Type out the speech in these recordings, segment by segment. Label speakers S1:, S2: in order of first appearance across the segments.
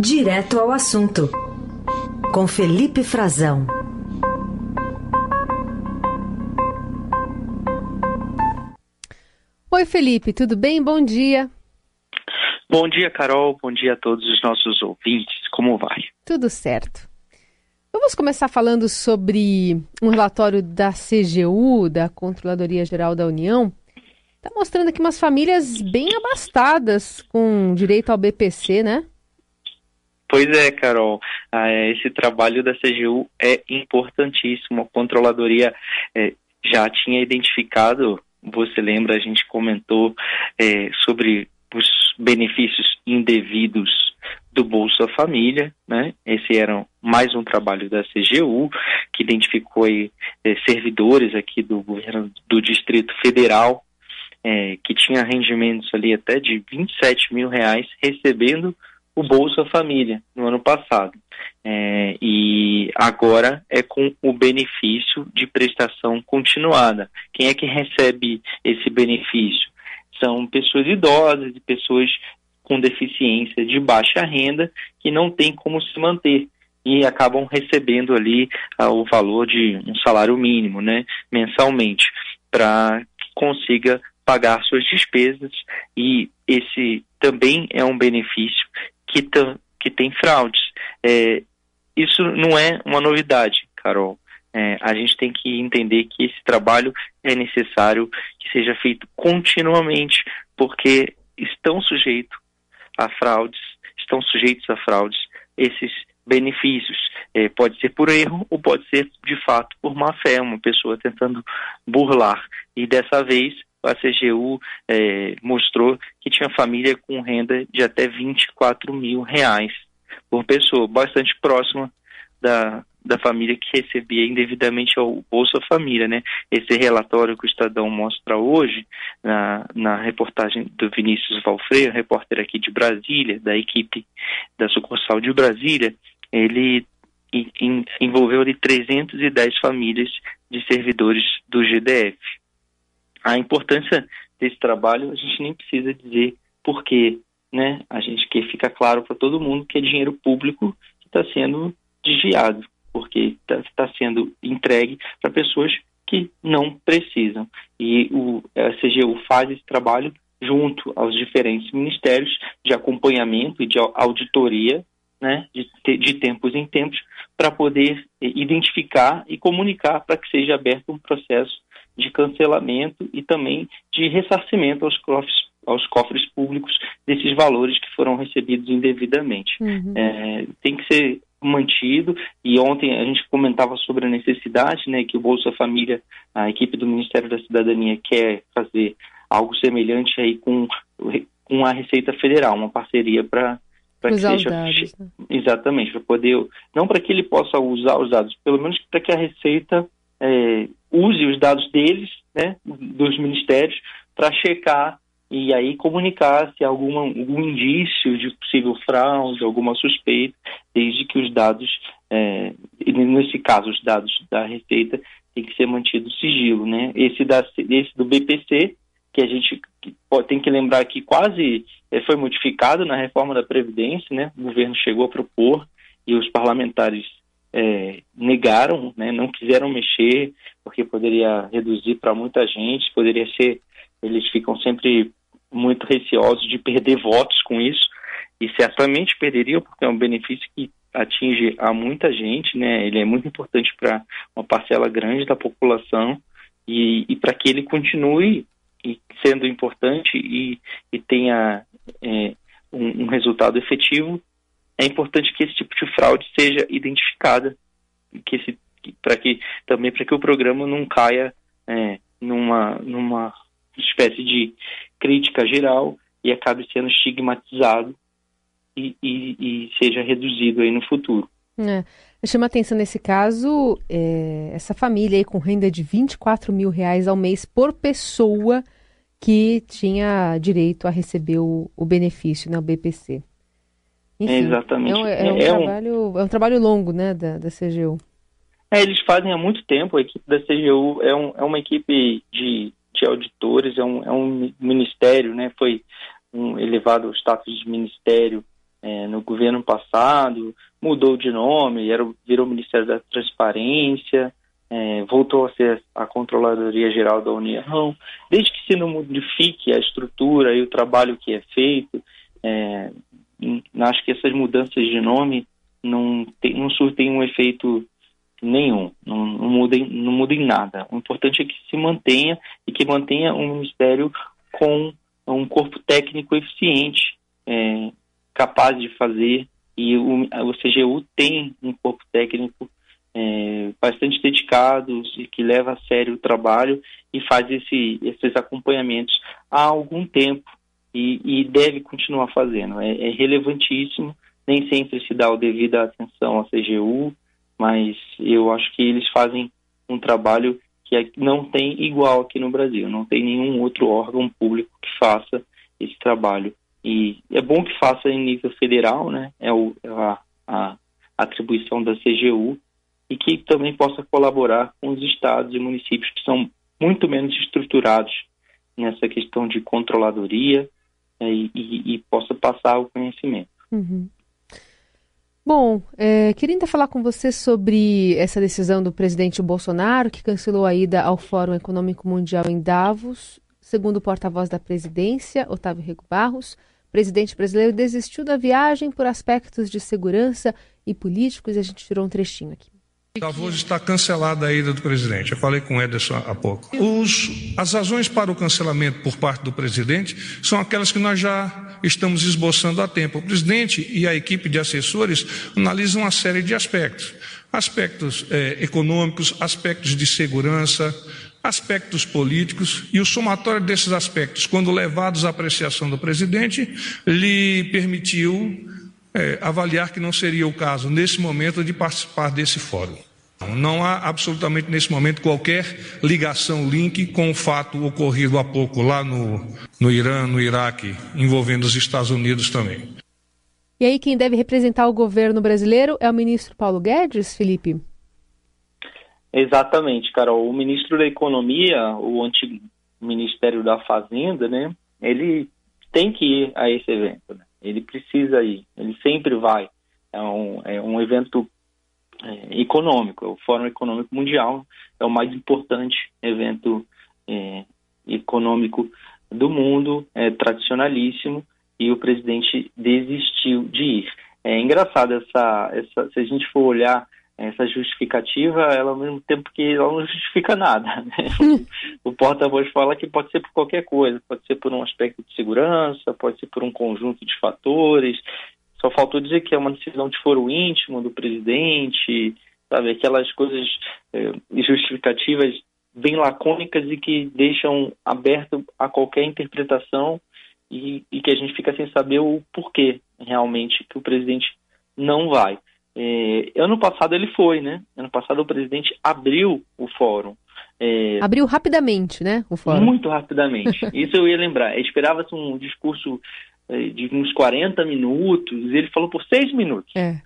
S1: Direto ao assunto, com Felipe Frazão.
S2: Oi, Felipe, tudo bem? Bom dia.
S3: Bom dia, Carol. Bom dia a todos os nossos ouvintes. Como vai?
S2: Tudo certo. Vamos começar falando sobre um relatório da CGU, da Controladoria Geral da União. Está mostrando aqui umas famílias bem abastadas com direito ao BPC, né?
S3: Pois é, Carol. Ah, é, esse trabalho da CGU é importantíssimo. A controladoria é, já tinha identificado, você lembra, a gente comentou é, sobre os benefícios indevidos do Bolsa Família, né? Esse era mais um trabalho da CGU que identificou aí, servidores aqui do governo do Distrito Federal é, que tinha rendimentos ali até de 27 mil reais recebendo o Bolsa Família no ano passado. É, e agora é com o benefício de prestação continuada. Quem é que recebe esse benefício? São pessoas idosas e pessoas com deficiência de baixa renda que não têm como se manter e acabam recebendo ali ah, o valor de um salário mínimo, né, mensalmente, para que consiga pagar suas despesas e esse também é um benefício que, que tem fraudes. É, isso não é uma novidade, Carol. É, a gente tem que entender que esse trabalho é necessário que seja feito continuamente, porque estão sujeitos a fraudes, estão sujeitos a fraudes esses benefícios. É, pode ser por erro ou pode ser de fato por má fé, uma pessoa tentando burlar. E dessa vez a CGU é, mostrou que tinha família com renda de até 24 mil reais por pessoa, bastante próxima da, da família que recebia indevidamente o Bolsa Família, né? Esse relatório que o Estadão mostra hoje, na, na reportagem do Vinícius Valfreire, repórter aqui de Brasília, da equipe da sucursal de Brasília, ele envolveu ali 310 famílias de servidores do GDF a importância desse trabalho, a gente nem precisa dizer por quê, né? A gente quer ficar claro para todo mundo que é dinheiro público que está sendo desviado, porque está tá sendo entregue para pessoas que não precisam. E o, a CGU faz esse trabalho junto aos diferentes ministérios de acompanhamento e de auditoria, né, de, de tempos em tempos, para poder identificar e comunicar para que seja aberto um processo de cancelamento e também de ressarcimento aos cofres, aos cofres públicos desses valores que foram recebidos indevidamente. Uhum. É, tem que ser mantido e ontem a gente comentava sobre a necessidade, né, que o Bolsa Família, a equipe do Ministério da Cidadania quer fazer algo semelhante aí com, com a Receita Federal, uma parceria para para que seja dados, né? exatamente para poder não para que ele possa usar os dados, pelo menos para que a Receita é, use os dados deles, né, dos ministérios, para checar e aí comunicar se alguma, algum indício de possível fraude, alguma suspeita, desde que os dados, é, nesse caso, os dados da Receita, tem que ser mantido sigilo, né? Esse, da, esse do BPC, que a gente tem que lembrar que quase é, foi modificado na reforma da Previdência, né? O governo chegou a propor e os parlamentares é, negaram, né, não quiseram mexer, porque poderia reduzir para muita gente, poderia ser. Eles ficam sempre muito receosos de perder votos com isso, e certamente perderiam, porque é um benefício que atinge a muita gente, né? Ele é muito importante para uma parcela grande da população e, e para que ele continue sendo importante e, e tenha é, um, um, resultado efetivo, é importante que esse tipo de fraude seja identificada, que esse, para que também para que o programa não caia é, numa numa espécie de crítica geral e acabe sendo estigmatizado e, e, e seja reduzido aí no futuro.
S2: É. Chama atenção nesse caso é, essa família aí com renda de 24 mil reais ao mês por pessoa que tinha direito a receber o, o benefício, né, BPC.
S3: Enfim, Exatamente. É
S2: um, é, um é, trabalho, um... é um trabalho longo, né, da, da CGU.
S3: É, eles fazem há muito tempo, a equipe da CGU é, um, é uma equipe de, de auditores, é um, é um ministério, né, foi um, elevado ao status de ministério é, no governo passado, mudou de nome, era, virou Ministério da Transparência, é, voltou a ser a Controladoria Geral da União. Desde que se não modifique a estrutura e o trabalho que é feito, é, acho que essas mudanças de nome não, tem, não surtem um efeito nenhum, não, não, não muda em nada. O importante é que se mantenha e que mantenha um ministério com um corpo técnico eficiente, é, capaz de fazer, e o, o CGU tem um corpo técnico é, bastante dedicado e que leva a sério o trabalho e faz esse, esses acompanhamentos há algum tempo e, e deve continuar fazendo. É, é, relevantíssimo, nem sempre se dá o devida atenção ao CGU, mas eu acho que eles fazem um trabalho que é, não tem igual aqui no Brasil, não tem nenhum outro órgão público que faça esse trabalho. E é bom que faça em nível federal, né? É o, é a, a atribuição da CGU, e que também possa colaborar com os estados e municípios que são muito menos estruturados nessa questão de controladoria e, e, e, possa passar o conhecimento.
S2: Uhum. Bom, é, queria ainda falar com você sobre essa decisão do presidente Bolsonaro, que cancelou a ida ao Fórum Econômico Mundial em Davos. Segundo o porta-voz da presidência, Otávio Rego Barros, o presidente brasileiro desistiu da viagem por aspectos de segurança e políticos, e a gente tirou um trechinho aqui.
S4: Davos está cancelada a ida do presidente. Eu falei com o Ederson há pouco. Os, as razões para o cancelamento por parte do presidente são aquelas que nós já estamos esboçando há tempo. O presidente e a equipe de assessores analisam uma série de aspectos: aspectos é, econômicos, aspectos de segurança, aspectos políticos, e o somatório desses aspectos, quando levados à apreciação do presidente, lhe permitiu é, avaliar que não seria o caso, nesse momento, de participar desse fórum. Não há absolutamente nesse momento qualquer ligação, link com o fato ocorrido há pouco lá no, no Irã, no Iraque, envolvendo os Estados Unidos também.
S2: E aí, quem deve representar o governo brasileiro é o ministro Paulo Guedes, Felipe?
S3: Exatamente, Carol. O ministro da Economia, o antigo Ministério da Fazenda, né? Ele tem que ir a esse evento. Né? Ele precisa ir, ele sempre vai. É um, é um evento é, econômico, o Fórum Econômico Mundial. É o mais importante evento é, econômico do mundo, é tradicionalíssimo, e o presidente desistiu de ir. É engraçado essa, essa se a gente for olhar essa justificativa, ela ao mesmo tempo que ela não justifica nada. Né? o porta-voz fala que pode ser por qualquer coisa, pode ser por um aspecto de segurança, pode ser por um conjunto de fatores. Só faltou dizer que é uma decisão de foro íntimo do presidente, sabe, aquelas coisas é, justificativas bem lacônicas e que deixam aberto a qualquer interpretação e, e que a gente fica sem saber o porquê realmente que o presidente não vai. É, ano passado ele foi, né? Ano passado o presidente abriu o fórum.
S2: É, abriu rapidamente, né? O fórum.
S3: Muito rapidamente. Isso eu ia lembrar. Esperava-se um discurso é, de uns 40 minutos, e ele falou por seis minutos.
S2: É.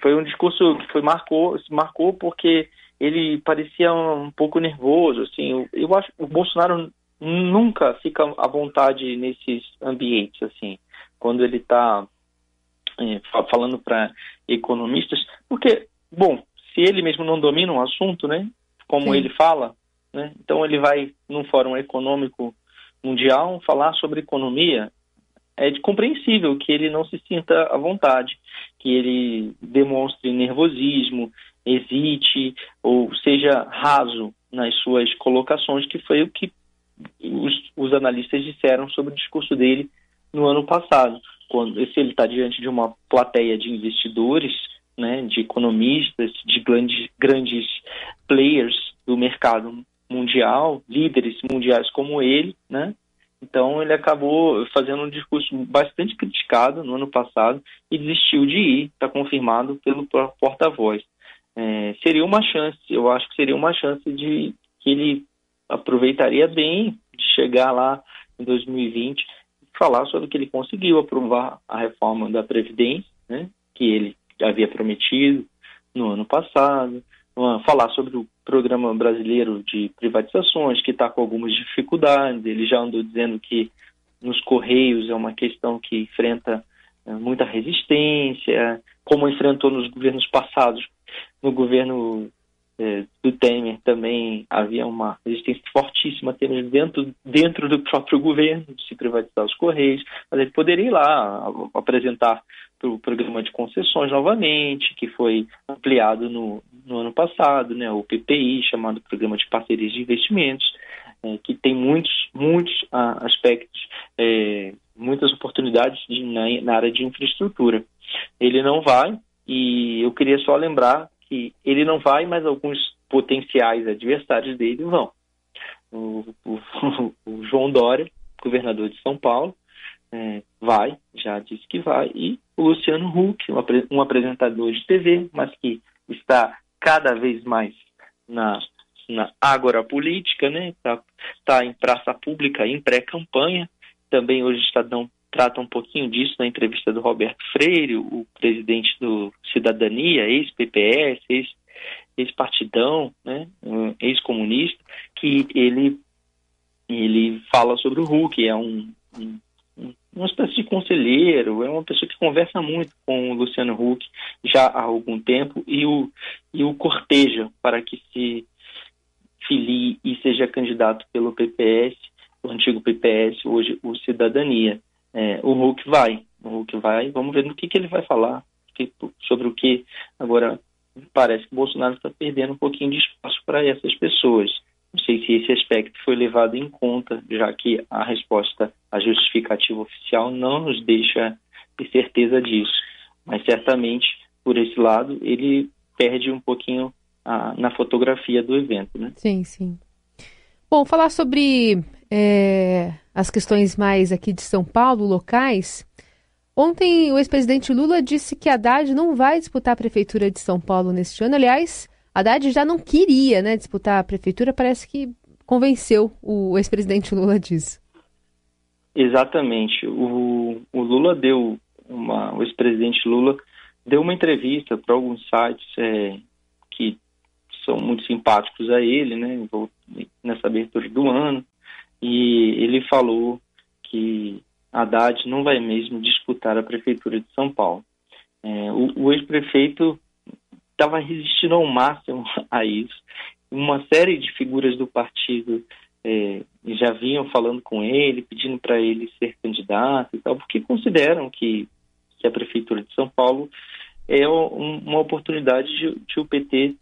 S3: Foi um discurso que foi marcou, se marcou porque ele parecia um pouco nervoso, assim. Eu, eu acho que o Bolsonaro nunca fica à vontade nesses ambientes, assim, quando ele está falando para economistas, porque, bom, se ele mesmo não domina um assunto, né, como Sim. ele fala, né, então ele vai num fórum econômico mundial falar sobre economia, é compreensível que ele não se sinta à vontade, que ele demonstre nervosismo, hesite ou seja raso nas suas colocações, que foi o que os, os analistas disseram sobre o discurso dele no ano passado quando se ele está diante de uma plateia de investidores, né, de economistas, de grandes, grandes players do mercado mundial, líderes mundiais como ele, né? Então ele acabou fazendo um discurso bastante criticado no ano passado e desistiu de ir, está confirmado pelo porta-voz. É, seria uma chance, eu acho que seria uma chance de que ele aproveitaria bem de chegar lá em 2020 falar sobre que ele conseguiu aprovar a reforma da Previdência, né, que ele havia prometido no ano passado, falar sobre o programa brasileiro de privatizações, que está com algumas dificuldades. Ele já andou dizendo que nos Correios é uma questão que enfrenta é, muita resistência, como enfrentou nos governos passados. No governo do Temer também havia uma resistência fortíssima dentro, dentro do próprio governo de se privatizar os Correios, mas ele poderia ir lá apresentar o programa de concessões novamente, que foi ampliado no, no ano passado, né, o PPI, chamado Programa de Parcerias de Investimentos, é, que tem muitos, muitos ah, aspectos, é, muitas oportunidades de, na, na área de infraestrutura. Ele não vai, e eu queria só lembrar que ele não vai, mas alguns potenciais adversários dele vão. O, o, o João Dória, governador de São Paulo, é, vai, já disse que vai, e o Luciano Huck, um, apresentador de TV, mas que está cada vez mais na, na agora política, né? Está tá em praça pública, em pré-campanha. Também hoje o Estadão trata um pouquinho disso na entrevista do Roberto Freire, o presidente do Cidadania, ex-PPS, ex-partidão, né, ex-comunista, que ele, ele fala sobre o Hulk, é um, um, uma espécie de conselheiro, é uma pessoa que conversa muito com o Luciano Huck já há algum tempo e o, e o corteja para que se filie e seja candidato pelo PPS, o antigo PPS, hoje o Cidadania é, o Hulk vai. O Hulk vai, vamos ver no que, que ele vai falar, sobre o que agora parece que o Bolsonaro está perdendo um pouquinho de espaço para essas pessoas. Não sei se esse aspecto foi levado em conta, já que a resposta, a justificativa oficial não nos deixa ter certeza disso. Mas certamente, por esse lado, ele perde um pouquinho a, na fotografia do evento, né?
S2: Sim, sim. Bom, falar sobre é, as questões mais aqui de São Paulo, locais. Ontem o ex-presidente Lula disse que Haddad não vai disputar a prefeitura de São Paulo neste ano. Aliás, Haddad já não queria né, disputar a prefeitura, parece que convenceu o ex-presidente Lula disso.
S3: Exatamente. O, o Lula deu uma, o ex-presidente Lula deu uma entrevista para alguns sites é, são muito simpáticos a ele, né, nessa abertura do ano, e ele falou que Haddad não vai mesmo disputar a prefeitura de São Paulo. É, o, o ex-prefeito estava resistindo ao máximo a isso. Uma série de figuras do partido é, já vinham falando com ele, pedindo para ele ser candidato e tal, porque consideram que, que a prefeitura de São Paulo é um, uma oportunidade de, de o PT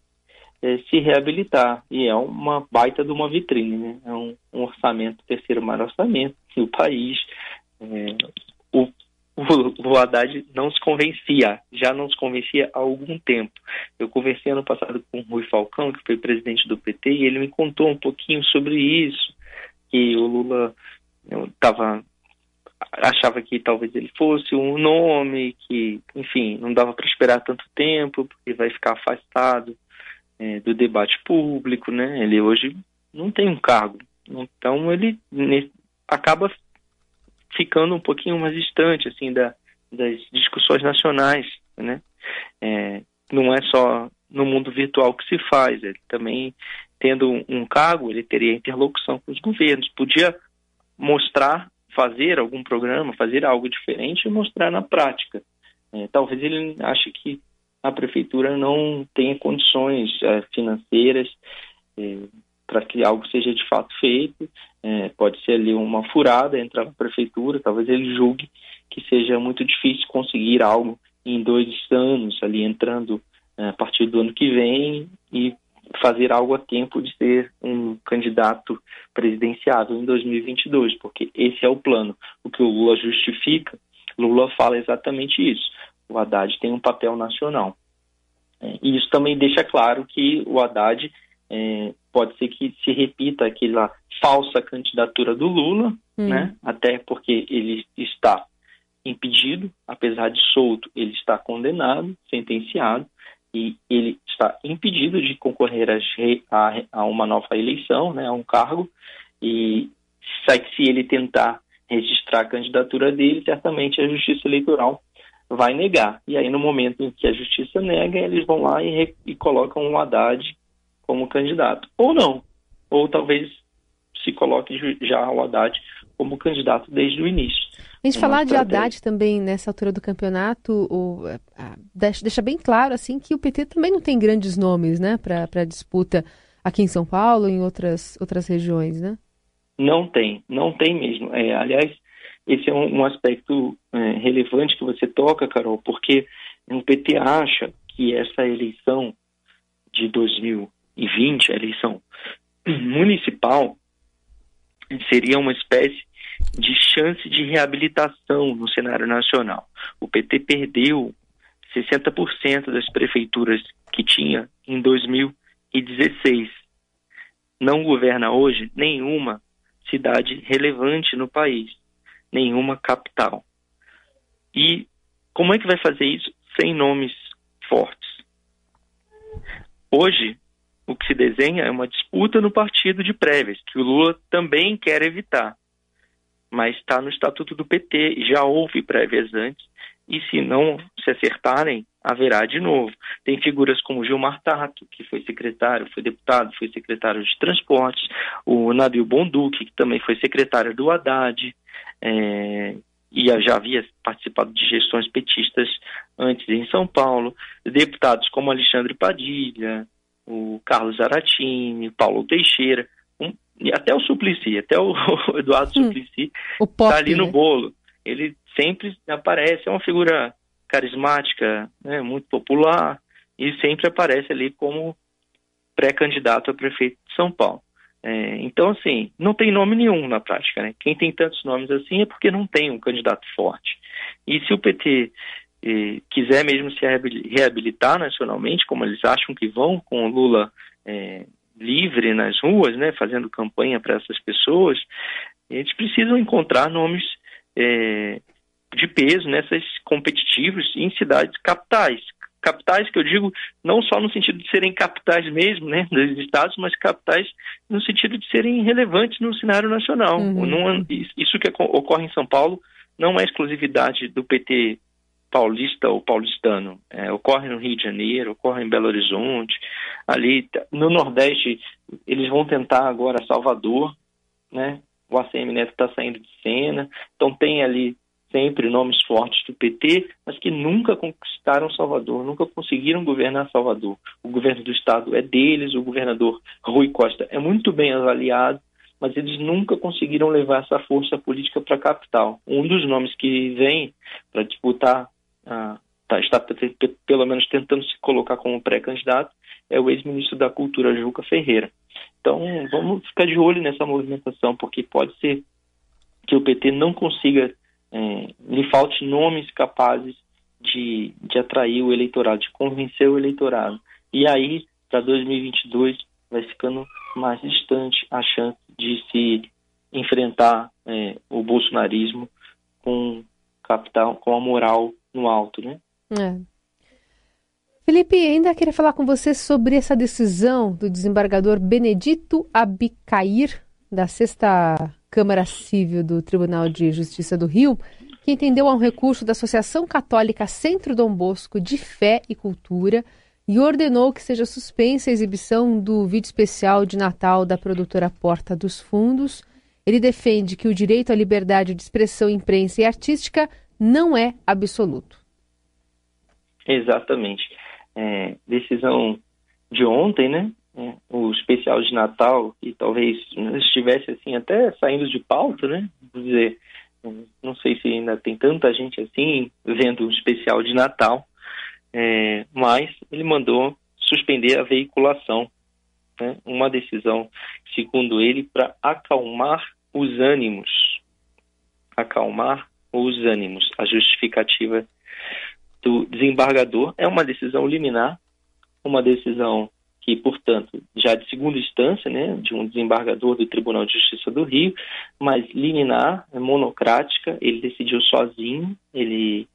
S3: é, se reabilitar. E é uma baita de uma vitrine, né? É um, um orçamento, terceiro maior orçamento do país. É, o, o, o Haddad não se convencia, já não se convencia há algum tempo. Eu conversei ano passado com o Rui Falcão, que foi presidente do PT, e ele me contou um pouquinho sobre isso, que o Lula estava achava que talvez ele fosse um nome que, enfim, não dava para esperar tanto tempo, porque vai ficar afastado é, do debate público, né? Ele hoje não tem um cargo, então ele acaba ficando um pouquinho mais distante assim da, das discussões nacionais, né? É, não é só no mundo virtual que se faz, ele também tendo um, um cargo, ele teria interlocução com os governos, podia mostrar, fazer algum programa, fazer algo diferente e mostrar na prática. É, talvez ele ache que a prefeitura não tenha condições é, financeiras é, para que algo seja de fato feito. É, pode ser ali uma furada entrar na prefeitura, talvez ele julgue que seja muito difícil conseguir algo em dois anos, ali entrando a partir do ano que vem e fazer algo a tempo de ser um candidato presidenciável em 2022, porque esse é o plano. O que o Lula justifica, Lula fala exatamente isso o Haddad tem um papel nacional. É, e isso também deixa claro que o Haddad é, pode ser que se repita aquela falsa candidatura do Lula, hum. né? até porque ele está impedido, apesar de solto, ele está condenado, sentenciado, e ele está impedido de concorrer a, a, a uma nova eleição, né, a um cargo, e se ele tentar registrar a candidatura dele, certamente a Justiça Eleitoral vai negar. E aí, no momento em que a justiça nega, eles vão lá e, e colocam o Haddad como candidato. Ou não. Ou talvez se coloque já o Haddad como candidato desde o início.
S2: A gente falar de Haddad também nessa altura do campeonato, o, a, deixa, deixa, bem claro assim que o PT também não tem grandes nomes, né, para disputa aqui em São Paulo e em outras, outras regiões, né?
S3: Não tem, não tem mesmo. É, aliás, esse é um, um aspecto é, relevante que você toca, Carol, porque o PT acha que essa eleição de 2020, a eleição municipal, seria uma espécie de chance de reabilitação no cenário nacional. O PT perdeu 60% das prefeituras que tinha em 2016. Não governa hoje nenhuma cidade relevante no país, nenhuma capital. E como é que vai fazer isso sem nomes fortes? Hoje, o que se desenha é uma disputa no partido de prévias, que o Lula também quer evitar. Mas está no estatuto do PT, já houve prévias antes, e se não se acertarem, haverá de novo. Tem figuras como Gilmar Tato, que foi secretário, foi deputado, foi secretário de transportes, o Nabil Bonduque, que também foi secretário do Haddad, é, e já havia participado de gestões petistas antes em São Paulo, deputados como Alexandre Padilha, o Carlos Zaratini, Paulo Teixeira, um, e até o Suplicy, até o, Eduardo hum, Suplicy está ali no né? bolo. Ele sempre aparece, é uma figura carismática, né, muito popular, e sempre aparece ali como pré-candidato a prefeito de São Paulo. É, então, assim, não tem nome nenhum na prática. Né? Quem tem tantos nomes assim é porque não tem um candidato forte. E se o PT eh, quiser mesmo se reabilitar nacionalmente, como eles acham que vão, com o Lula é, livre nas ruas, né, fazendo campanha para essas pessoas, eles precisam encontrar nomes é, de peso nessas competitivos em cidades capitais, capitais que eu digo não só no sentido de serem capitais mesmo, né, dos estados, mas capitais no sentido de serem relevantes no cenário nacional. Uhum. Não, isso que ocorre em São Paulo não é exclusividade do PT paulista ou paulistano. É, ocorre no Rio de Janeiro, ocorre em Belo Horizonte, ali no Nordeste eles vão tentar agora Salvador, né? O ACM Neto está saindo de cena, então tem ali sempre nomes fortes do PT, mas que nunca conquistaram Salvador, nunca conseguiram governar Salvador. O governo do estado é deles, o governador Rui Costa é muito bem avaliado, mas eles nunca conseguiram levar essa força política para a capital. Um dos nomes que vem para disputar, ah, tá, está pelo menos tentando se colocar como pré-candidato, é o ex-ministro da Cultura, Juca Ferreira. Então, vamos ficar de olho nessa movimentação, porque pode ser que o PT não consiga é, lhe falte nomes capazes de, de atrair o eleitorado, de convencer o eleitorado. E aí, para 2022, vai ficando mais distante a chance de se enfrentar é, o bolsonarismo com capital, com a moral no alto, né? É.
S2: Felipe, ainda queria falar com você sobre essa decisão do desembargador Benedito Abicair, da sexta Câmara Civil do Tribunal de Justiça do Rio, que entendeu a um recurso da Associação Católica Centro Dom Bosco de Fé e Cultura e ordenou que seja suspensa a exibição do vídeo especial de Natal da produtora Porta dos Fundos. Ele defende que o direito à liberdade de expressão, imprensa e artística não é absoluto.
S3: Exatamente. É, decisão de ontem, né? É, o especial de Natal, e talvez estivesse assim até saindo de pauta, né? Vou dizer, não sei se ainda tem tanta gente assim vendo o especial de Natal, é, mas ele mandou suspender a veiculação, né? uma decisão, segundo ele, para acalmar os ânimos, acalmar os ânimos. A justificativa do desembargador é uma decisão liminar, uma decisão que, portanto, já de segunda instância, né, de um desembargador do Tribunal de Justiça do Rio, mas liminar, é monocrática, ele decidiu sozinho, ele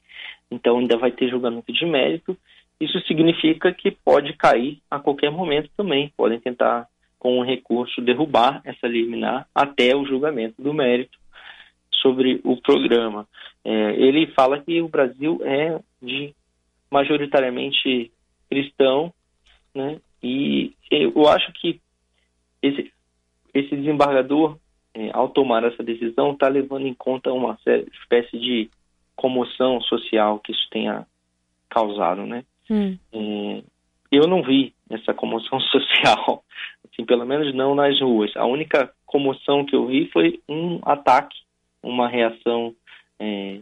S3: então ainda vai ter julgamento de mérito. Isso significa que pode cair a qualquer momento também, podem tentar com um recurso derrubar essa liminar até o julgamento do mérito sobre o programa. É, ele fala que o Brasil é de majoritariamente cristão, né, e eu acho que esse, esse desembargador é, ao tomar essa decisão, está levando em conta uma espécie de comoção social que isso tenha causado, né? Hum. É, eu não vi essa comoção social, assim, pelo menos não nas ruas. A única comoção que eu vi foi um ataque, uma reação é,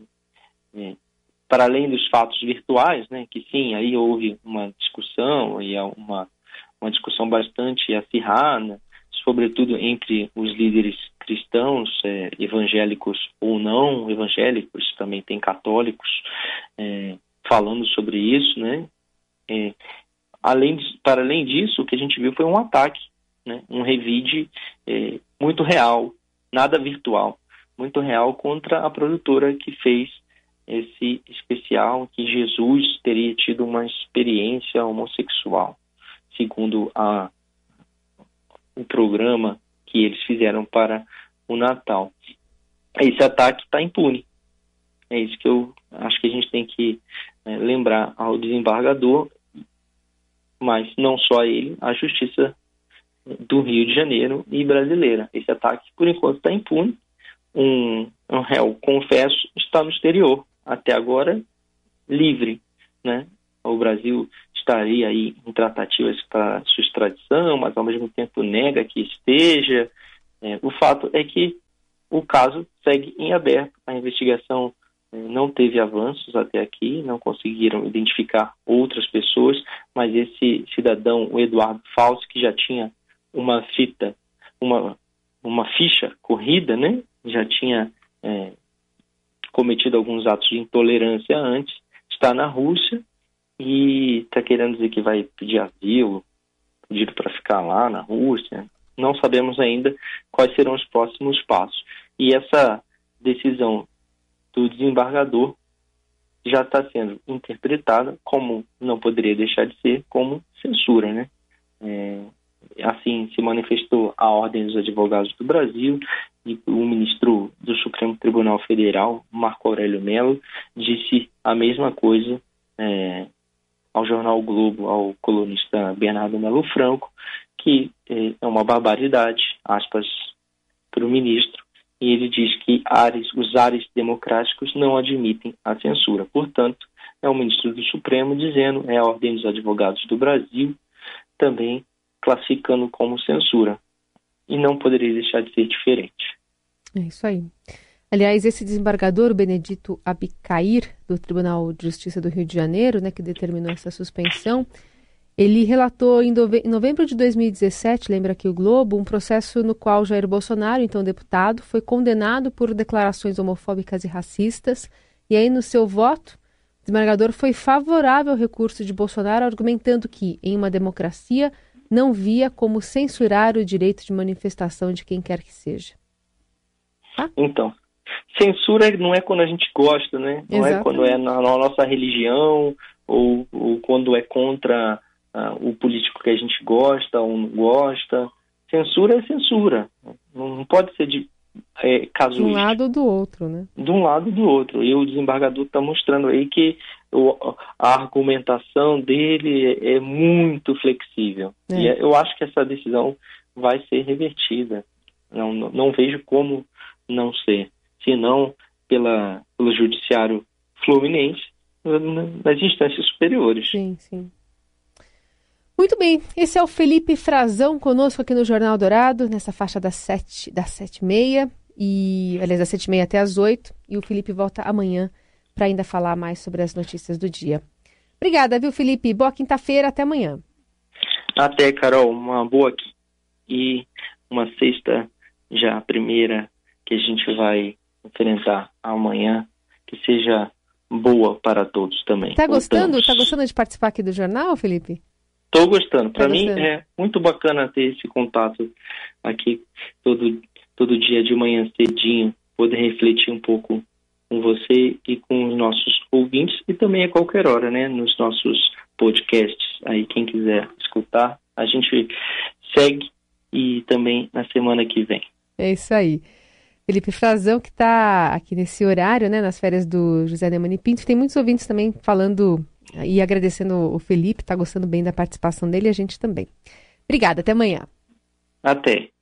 S3: para além dos fatos virtuais, né? Que sim, aí houve uma discussão e uma uma discussão bastante acirrada, sobretudo entre os líderes cristãos, é, evangélicos ou não evangélicos, também tem católicos é, falando sobre isso, né? É, além de, para além disso, o que a gente viu foi um ataque, né? um revide é, muito real, nada virtual, muito real contra a produtora que fez esse especial que Jesus teria tido uma experiência homossexual, segundo a, o programa que eles fizeram para o Natal. Esse ataque está impune. É isso que eu acho que a gente tem que é, lembrar ao desembargador, mas não só ele, a justiça do Rio de Janeiro e brasileira. Esse ataque, por enquanto, está impune. Um, um réu, confesso, está no exterior, até agora livre, né? O Brasil estaria aí em tratativas para sua extradição, mas ao mesmo tempo nega que esteja. É, o fato é que o caso segue em aberto. A investigação é, não teve avanços até aqui, não conseguiram identificar outras pessoas, mas esse cidadão, o Eduardo Fausto, que já tinha uma fita, uma, uma ficha corrida, né? Já tinha é, cometido alguns atos de intolerância antes, está na Rússia e está querendo dizer que vai pedir asilo, pedido para ficar lá na Rússia. Não sabemos ainda quais serão os próximos passos. E essa decisão do desembargador já está sendo interpretada como não poderia deixar de ser como censura, né? É, assim se manifestou a Ordem dos Advogados do Brasil e o ministro do Supremo Tribunal Federal, Marco Aurélio Mello, disse a mesma coisa é, ao jornal Globo, ao colunista Bernardo Melo Franco, que é, é uma barbaridade, aspas, para o ministro, e ele diz que ares, os ares democráticos não admitem a censura. Portanto, é o ministro do Supremo dizendo, é a Ordem dos Advogados do Brasil também classificando como censura. E não poderia deixar de ser diferente.
S2: É isso aí. Aliás, esse desembargador, Benedito Abicair, do Tribunal de Justiça do Rio de Janeiro, né, que determinou essa suspensão, ele relatou em novembro de 2017, lembra aqui o Globo, um processo no qual Jair Bolsonaro, então deputado, foi condenado por declarações homofóbicas e racistas. E aí, no seu voto, o desembargador foi favorável ao recurso de Bolsonaro, argumentando que, em uma democracia, não via como censurar o direito de manifestação de quem quer que seja.
S3: Tá? Então, Censura não é quando a gente gosta, né? Não Exatamente. é quando é na, nossa religião ou, ou, quando é contra uh, o político que a gente gosta ou não gosta. Censura é censura. Não pode ser de é, casuística.
S2: De um lado ou do outro, né?
S3: De um lado ou do outro. E o desembargador está mostrando aí que o, a argumentação dele é, é muito flexível. É. E eu acho que essa decisão vai ser revertida. Não, não, não vejo como não ser se não pela, pelo judiciário fluminense, nas instâncias superiores.
S2: Sim, sim. Muito bem, esse é o Felipe Frazão conosco aqui no Jornal Dourado, nessa faixa das sete, das sete e meia, e, aliás, das sete e meia até as oito, e o Felipe volta amanhã para ainda falar mais sobre as notícias do dia. Obrigada, viu, Felipe? Boa quinta-feira, até amanhã.
S3: Até, Carol, uma boa e uma sexta já primeira que a gente vai enfrentar amanhã, que seja boa para todos também.
S2: Tá gostando? Tá gostando de participar aqui do jornal, Felipe?
S3: Estou gostando. Para tá mim é muito bacana ter esse contato aqui todo todo dia de manhã cedinho, poder refletir um pouco com você e com os nossos ouvintes e também a qualquer hora, né, nos nossos podcasts. Aí quem quiser escutar, a gente segue e também na semana que vem.
S2: É isso aí. Felipe Frazão, que está aqui nesse horário, né, nas férias do José Neumann Pinto. Tem muitos ouvintes também falando e agradecendo o Felipe, está gostando bem da participação dele e a gente também. Obrigada, até amanhã.
S3: Até.